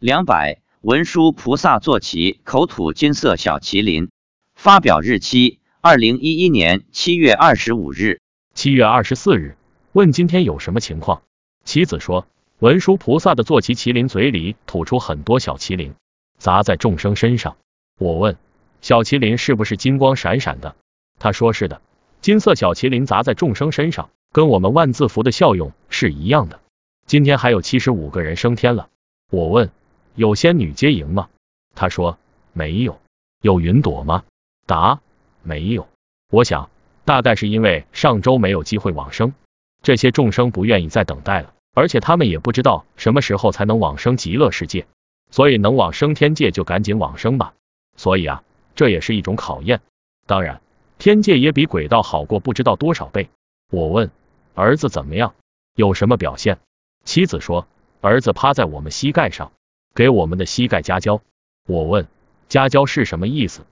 两百文殊菩萨坐骑口吐金色小麒麟。发表日期：二零一一年七月二十五日。七月二十四日，问今天有什么情况？妻子说，文殊菩萨的坐骑麒麟嘴里吐出很多小麒麟，砸在众生身上。我问，小麒麟是不是金光闪闪的？他说是的，金色小麒麟砸在众生身上，跟我们万字符的效用是一样的。今天还有七十五个人升天了。我问，有仙女接迎吗？他说没有。有云朵吗？答没有。我想。大概是因为上周没有机会往生，这些众生不愿意再等待了，而且他们也不知道什么时候才能往生极乐世界，所以能往生天界就赶紧往生吧。所以啊，这也是一种考验。当然，天界也比鬼道好过不知道多少倍。我问儿子怎么样，有什么表现？妻子说，儿子趴在我们膝盖上，给我们的膝盖加胶。我问加胶是什么意思？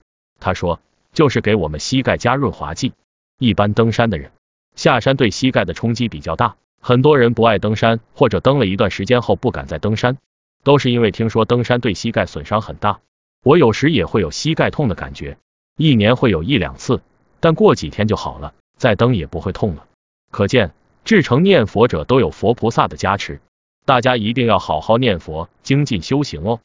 他说就是给我们膝盖加润滑剂。一般登山的人下山对膝盖的冲击比较大，很多人不爱登山，或者登了一段时间后不敢再登山，都是因为听说登山对膝盖损伤很大。我有时也会有膝盖痛的感觉，一年会有一两次，但过几天就好了，再登也不会痛了。可见至诚念佛者都有佛菩萨的加持，大家一定要好好念佛，精进修行哦。